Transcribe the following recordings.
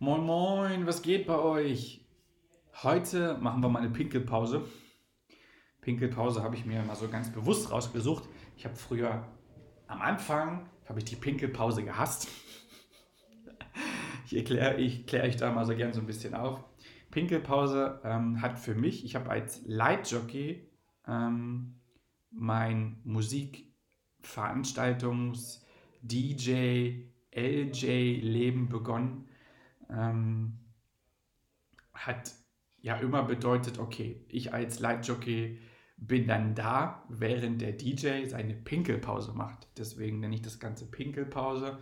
Moin Moin, was geht bei euch? Heute machen wir mal eine Pinkelpause. Pinkelpause habe ich mir mal so ganz bewusst rausgesucht. Ich habe früher am Anfang habe ich die Pinkelpause gehasst. Ich erkläre ich klär euch da mal so gern so ein bisschen auf. Pinkelpause ähm, hat für mich, ich habe als Leitjockey ähm, mein Musikveranstaltungs-, DJ, LJ-Leben begonnen ähm, hat ja immer bedeutet, okay, ich als Lightjockey bin dann da, während der DJ seine Pinkelpause macht. Deswegen nenne ich das Ganze Pinkelpause.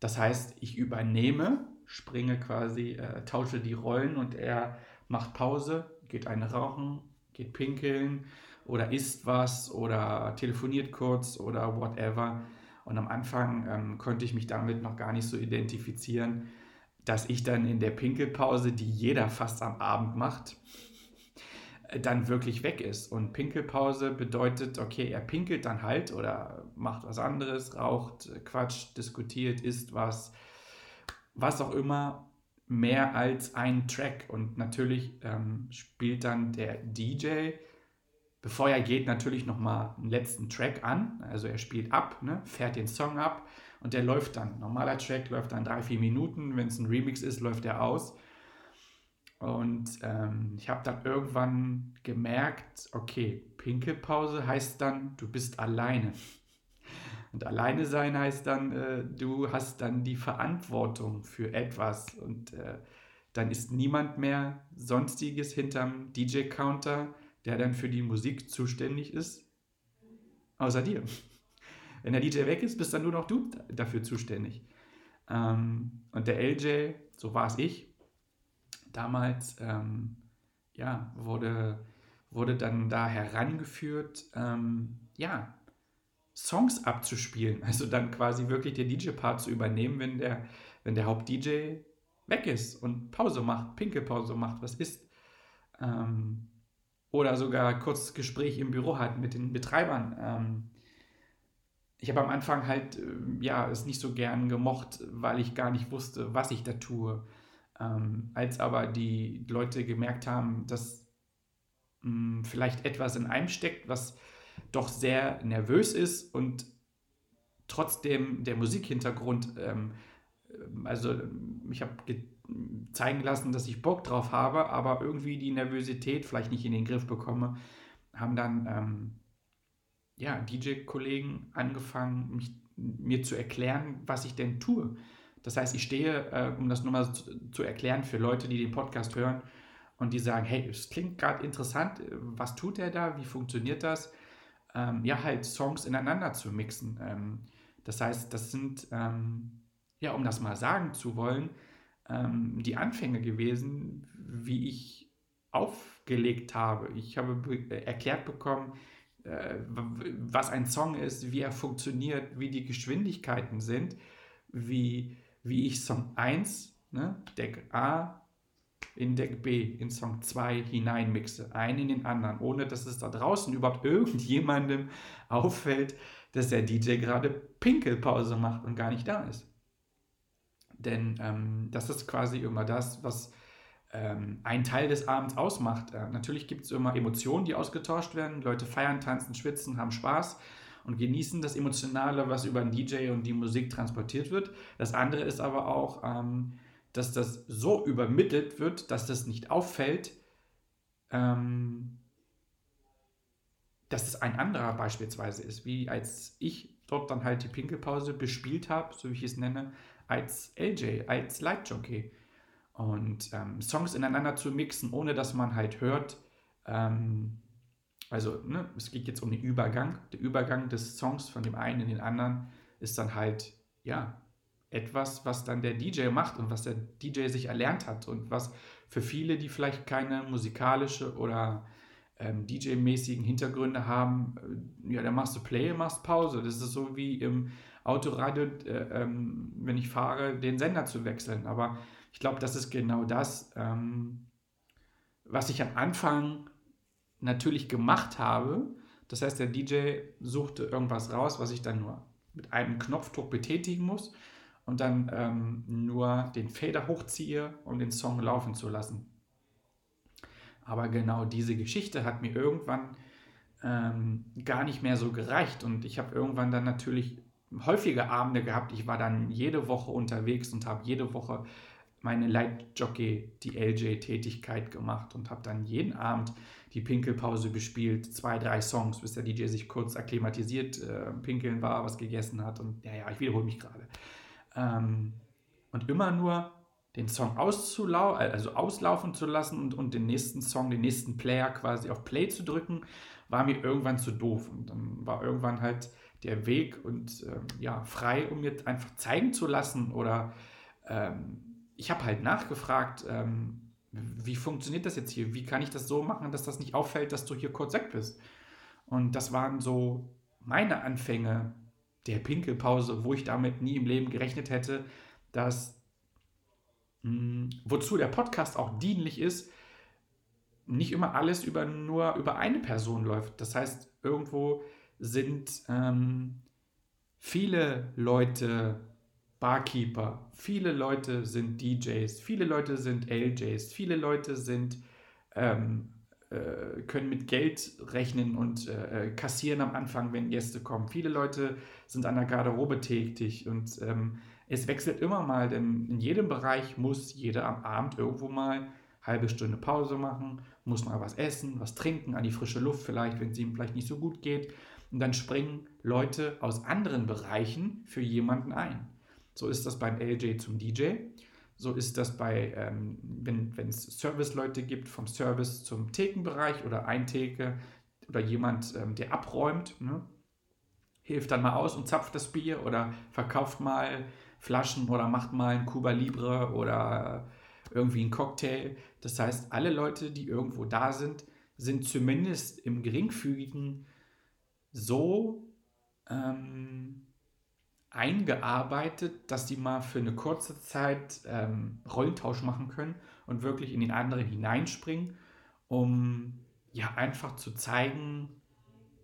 Das heißt, ich übernehme, springe quasi, äh, tausche die Rollen und er macht Pause, geht eine rauchen, geht pinkeln oder isst was oder telefoniert kurz oder whatever. Und am Anfang ähm, konnte ich mich damit noch gar nicht so identifizieren dass ich dann in der Pinkelpause, die jeder fast am Abend macht, dann wirklich weg ist. Und Pinkelpause bedeutet, okay, er pinkelt dann halt oder macht was anderes, raucht, quatscht, diskutiert, isst was, was auch immer, mehr als ein Track. Und natürlich ähm, spielt dann der DJ, bevor er geht, natürlich nochmal einen letzten Track an. Also er spielt ab, ne, fährt den Song ab und der läuft dann. Normaler Track läuft dann drei, vier Minuten. Wenn es ein Remix ist, läuft der aus. Und ähm, ich habe dann irgendwann gemerkt, okay, Pinkelpause heißt dann, du bist alleine. Und alleine sein heißt dann, äh, du hast dann die Verantwortung für etwas. Und äh, dann ist niemand mehr sonstiges hinterm DJ-Counter, der dann für die Musik zuständig ist, außer dir. Wenn der DJ weg ist, bist dann nur noch du dafür zuständig. Ähm, und der LJ, so war es ich, damals, ähm, ja, wurde, wurde dann da herangeführt, ähm, ja, Songs abzuspielen. Also dann quasi wirklich den DJ-Part zu übernehmen, wenn der, wenn der Haupt-DJ weg ist und Pause macht, Pinkelpause macht, was ist. Ähm, oder sogar kurz Gespräch im Büro hat mit den Betreibern. Ähm, ich habe am Anfang halt, äh, ja, es nicht so gern gemocht, weil ich gar nicht wusste, was ich da tue. Ähm, als aber die Leute gemerkt haben, dass mh, hm, vielleicht etwas in einem steckt, was doch sehr nervös ist und trotzdem der Musikhintergrund, ähm, also ich habe zeigen lassen, dass ich Bock drauf habe, aber irgendwie die Nervosität vielleicht nicht in den Griff bekomme, haben dann ähm, ja, DJ-Kollegen angefangen, mich, mir zu erklären, was ich denn tue. Das heißt, ich stehe, äh, um das nur mal zu, zu, erklären für Leute, die den Podcast hören und die sagen, hey, es klingt gerade interessant, was tut er da, wie funktioniert das? Ähm, ja, halt Songs ineinander zu mixen. Ähm, das heißt, das sind, ähm, ja, um das mal sagen zu wollen, ähm, die Anfänge gewesen, wie ich aufgelegt habe. Ich habe be erklärt bekommen, äh, was ein Song ist, wie er funktioniert, wie die Geschwindigkeiten sind, wie, wie ich Song 1, ne, Deck A, in Deck B, in Song 2 hineinmixe, einen in den anderen, ohne dass es da draußen überhaupt irgendjemandem auffällt, dass der DJ gerade Pinkelpause macht und gar nicht da ist. Denn ähm, das ist quasi immer das, was ähm, ein Teil des Abends ausmacht. Äh, natürlich gibt es immer Emotionen, die ausgetauscht werden. Leute feiern, tanzen, schwitzen, haben Spaß und genießen das Emotionale, was über den DJ und die Musik transportiert wird. Das andere ist aber auch, ähm, dass das so übermittelt wird, dass das nicht auffällt, ähm, dass es ein anderer beispielsweise ist, wie als ich dort dann halt die Pinkelpause bespielt habe, so wie ich es nenne, als LJ, als Lightjockey und ähm, Songs ineinander zu mixen, ohne dass man halt hört, ähm, Also ne, es geht jetzt um den Übergang. Der Übergang des Songs von dem einen in den anderen ist dann halt, ja, etwas, was dann der DJ macht und was der DJ sich erlernt hat und was für viele, die vielleicht keine musikalische oder ähm, DJ-mäßigen Hintergründe haben, äh, ja, dann machst du Play, machst Pause. Das ist so wie im Autoradio, äh, ähm, wenn ich fahre, den Sender zu wechseln. Aber ich glaube, das ist genau das, ähm, was ich am Anfang natürlich gemacht habe. Das heißt, der DJ suchte irgendwas raus, was ich dann nur mit einem Knopfdruck betätigen muss und dann ähm, nur den Fader hochziehe, um den Song laufen zu lassen. Aber genau diese Geschichte hat mir irgendwann ähm, gar nicht mehr so gereicht und ich habe irgendwann dann natürlich häufige Abende gehabt. Ich war dann jede Woche unterwegs und habe jede Woche meine Leitjockey, die LJ-Tätigkeit gemacht und habe dann jeden Abend die Pinkelpause gespielt, zwei, drei Songs, bis der DJ sich kurz akklimatisiert, äh, pinkeln war, was gegessen hat und ja, ja, ich wiederhole mich gerade. Ähm, und immer nur den Song auszulau also auslaufen zu lassen und, und den nächsten Song, den nächsten Player quasi auf Play zu drücken, war mir irgendwann zu doof. Und dann war irgendwann halt der Weg und ähm, ja, frei, um mir einfach zeigen zu lassen. Oder ähm, ich habe halt nachgefragt, ähm, wie funktioniert das jetzt hier? Wie kann ich das so machen, dass das nicht auffällt, dass du hier kurz weg bist? Und das waren so meine Anfänge der Pinkelpause, wo ich damit nie im Leben gerechnet hätte, dass mh, hm, wozu der Podcast auch dienlich ist, nicht immer alles über nur über eine Person läuft. Das heißt, irgendwo sind ähm, viele Leute Barkeeper, viele Leute sind DJs, viele Leute sind LJs, viele Leute sind ähm, äh, können mit Geld rechnen und äh, äh, kassieren am Anfang, wenn Gäste kommen. Viele Leute sind an der Garderobe tätig und ähm, es wechselt immer mal, denn in jedem Bereich muss jeder am Abend irgendwo mal halbe Stunde Pause machen, muss mal was essen, was trinken, an die frische Luft vielleicht, wenn es ihm vielleicht nicht so gut geht. Und dann springen Leute aus anderen Bereichen für jemanden ein. So ist das beim LJ zum DJ. So ist das bei, ähm, wenn es Serviceleute gibt, vom Service zum Thekenbereich oder ein Theke oder jemand, ähm, der abräumt, ne? hilft dann mal aus und zapft das Bier oder verkauft mal Flaschen oder macht mal ein Cuba Libre oder irgendwie einen Cocktail. Das heißt, alle Leute, die irgendwo da sind, sind zumindest im geringfügigen so ähm, eingearbeitet, dass die mal für eine kurze Zeit ähm, Rollentausch machen können und wirklich in den anderen hineinspringen, um ja einfach zu zeigen,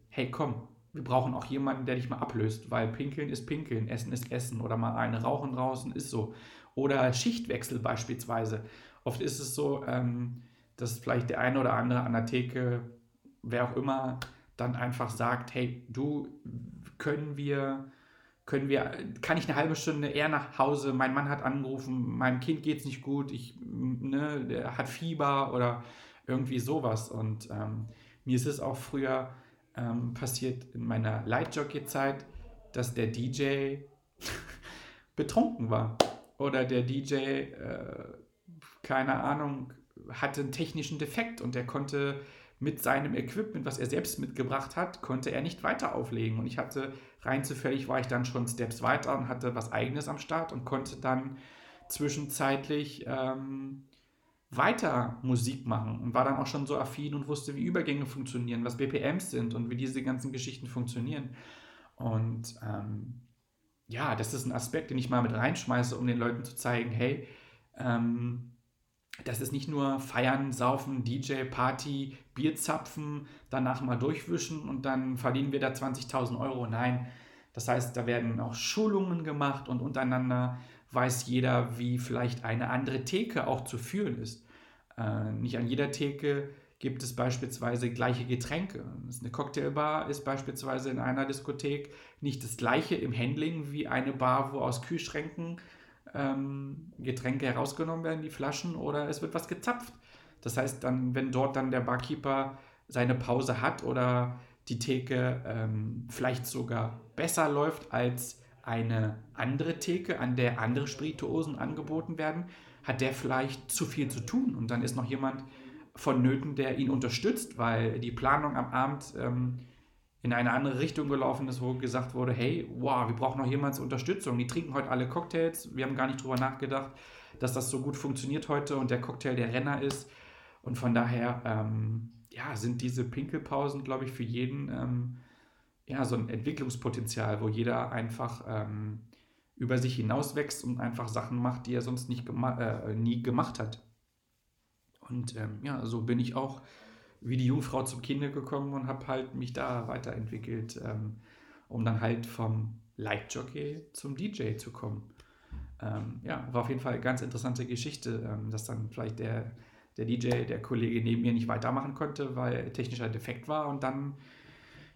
hey komm, wir brauchen auch jemanden, der dich mal ablöst, weil Pinkeln ist Pinkeln, Essen ist Essen oder mal eine Rauchen draußen ist so. Oder Schichtwechsel beispielsweise. Oft ist es so, ähm, dass vielleicht der eine oder andere an der Theke, wer auch immer, dann einfach sagt, hey, du, können wir können wir, kann ich eine halbe Stunde eher nach Hause, mein Mann hat angerufen, meinem Kind geht es nicht gut, ich, ne, der hat Fieber oder irgendwie sowas. Und ähm, mir ist es auch früher ähm, passiert in meiner Lightjockey-Zeit, dass der DJ betrunken war. Oder der DJ, äh, keine Ahnung, hatte einen technischen Defekt und der konnte mit seinem Equipment, was er selbst mitgebracht hat, konnte er nicht weiter auflegen. Und ich hatte rein zufällig, war ich dann schon Steps weiter und hatte was eigenes am Start und konnte dann zwischenzeitlich ähm, weiter Musik machen und war dann auch schon so affin und wusste, wie Übergänge funktionieren, was BPMs sind und wie diese ganzen Geschichten funktionieren. Und ähm, ja, das ist ein Aspekt, den ich mal mit reinschmeiße, um den Leuten zu zeigen, hey, ähm, das ist nicht nur feiern, saufen, DJ, Party, Bier zapfen, danach mal durchwischen und dann verdienen wir da 20.000 Euro. Nein, das heißt, da werden auch Schulungen gemacht und untereinander weiß jeder, wie vielleicht eine andere Theke auch zu führen ist. Äh, nicht an jeder Theke gibt es beispielsweise gleiche Getränke. Eine Cocktailbar ist beispielsweise in einer Diskothek nicht das gleiche im Handling wie eine Bar, wo aus Kühlschränken ähm, Getränke herausgenommen werden, die Flaschen, oder es wird was gezapft. Das heißt, dann, wenn dort dann der Barkeeper seine Pause hat oder die Theke ähm, vielleicht sogar besser läuft als eine andere Theke, an der andere Spirituosen angeboten werden, hat der vielleicht zu viel zu tun und dann ist noch jemand vonnöten, der ihn unterstützt, weil die Planung am Abend ähm, in eine andere Richtung gelaufen ist, wo gesagt wurde, hey, wow, wir brauchen noch jemals Unterstützung. Die trinken heute alle Cocktails. Wir haben gar nicht drüber nachgedacht, dass das so gut funktioniert heute und der Cocktail der Renner ist. Und von daher, ähm, ja, sind diese Pinkelpausen, glaube ich, für jeden ähm, ja, so ein Entwicklungspotenzial, wo jeder einfach ähm, über sich hinauswächst und einfach Sachen macht, die er sonst nicht gema äh, nie gemacht hat. Und ähm, ja, so bin ich auch wie die Jungfrau zum Kinde gekommen und habe halt mich da weiterentwickelt, ähm, um dann halt vom Lightjockey zum DJ zu kommen. Ähm, ja, war auf jeden Fall eine ganz interessante Geschichte, ähm, dass dann vielleicht der, der DJ, der Kollege neben mir nicht weitermachen konnte, weil technischer Defekt war und dann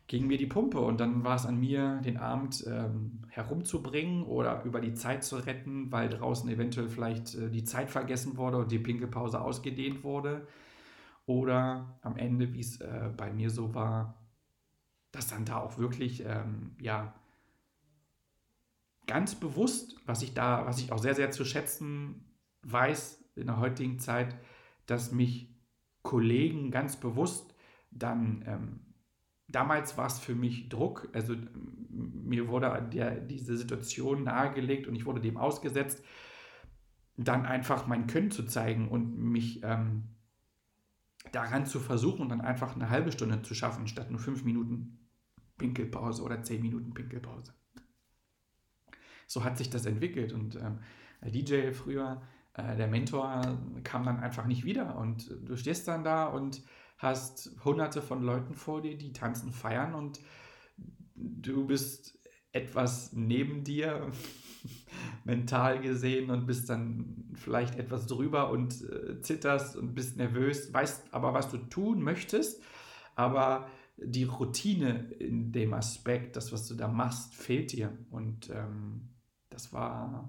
ging mir die Pumpe und dann war es an mir, den Abend ähm, herumzubringen oder über die Zeit zu retten, weil draußen eventuell vielleicht äh, die Zeit vergessen wurde und die Pinkelpause ausgedehnt wurde. Oder am Ende, wie es äh, bei mir so war, dass dann da auch wirklich, ähm, ja, ganz bewusst, was ich da, was ich auch sehr, sehr zu schätzen weiß in der heutigen Zeit, dass mich Kollegen ganz bewusst dann ähm, damals war es für mich Druck. Also mir wurde der, diese Situation nahegelegt und ich wurde dem ausgesetzt, dann einfach mein Können zu zeigen und mich ähm, daran zu versuchen dann einfach eine halbe Stunde zu schaffen, statt nur fünf Minuten Pinkelpause oder zehn Minuten Pinkelpause. So hat sich das entwickelt und ähm, DJ früher, äh, der Mentor, kam dann einfach nicht wieder und du stehst dann da und hast hunderte von Leuten vor dir, die tanzen, feiern und du bist etwas neben dir mental gesehen und bist dann vielleicht etwas drüber und äh, zitterst und bist nervös, weißt aber, was du tun möchtest, aber die Routine in dem Aspekt, das, was du da machst, fehlt dir. Und ähm, das war,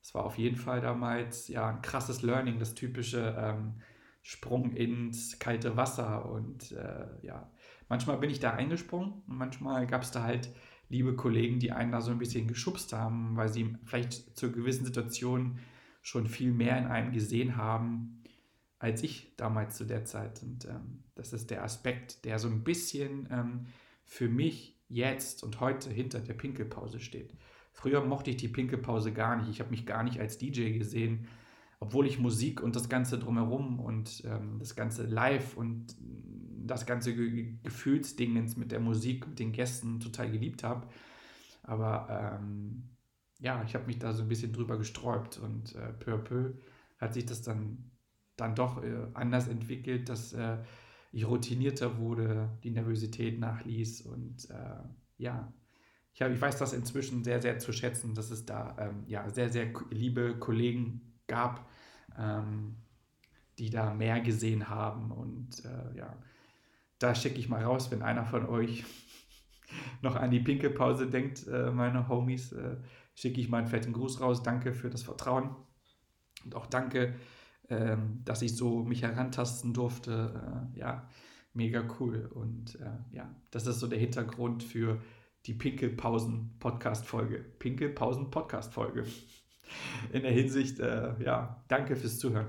das war auf jeden Fall damals ja ein krasses Learning, das typische ähm, Sprung ins kalte Wasser. Und äh, ja, manchmal bin ich da eingesprungen und manchmal gab es da halt liebe Kollegen, die einen da so ein bisschen geschubst haben, weil sie vielleicht zur gewissen Situation schon viel mehr in einem gesehen haben, als ich damals zu der Zeit. Und ähm, das ist der Aspekt, der so ein bisschen ähm, für mich jetzt und heute hinter der Pinkelpause steht. Früher mochte ich die Pinkelpause gar nicht. Ich habe mich gar nicht als DJ gesehen obwohl ich Musik und das Ganze drumherum und ähm, das Ganze live und das ganze Ge Gefühlsdingens mit der Musik, mit den Gästen total geliebt habe. Aber ähm, ja, ich habe mich da so ein bisschen drüber gesträubt und äh, peu à peu hat sich das dann, dann doch äh, anders entwickelt, dass äh, ich routinierter wurde, die Nervosität nachließ und äh, ja, ich, hab, ich weiß das inzwischen sehr, sehr zu schätzen, dass es da ähm, ja, sehr, sehr liebe Kollegen gab, ähm, die da mehr gesehen haben. Und äh, ja, da schicke ich mal raus, wenn einer von euch noch an die Pinkelpause denkt, äh, meine Homies, äh, schicke ich mal einen fetten Gruß raus. Danke für das Vertrauen und auch danke, ähm, dass ich so mich herantasten durfte. Äh, ja, mega cool. Und äh, ja, das ist so der Hintergrund für die Pinkelpausen-Podcast-Folge. Pinkelpausen-Podcast-Folge in der Hinsicht, äh, ja, danke fürs Zuhören.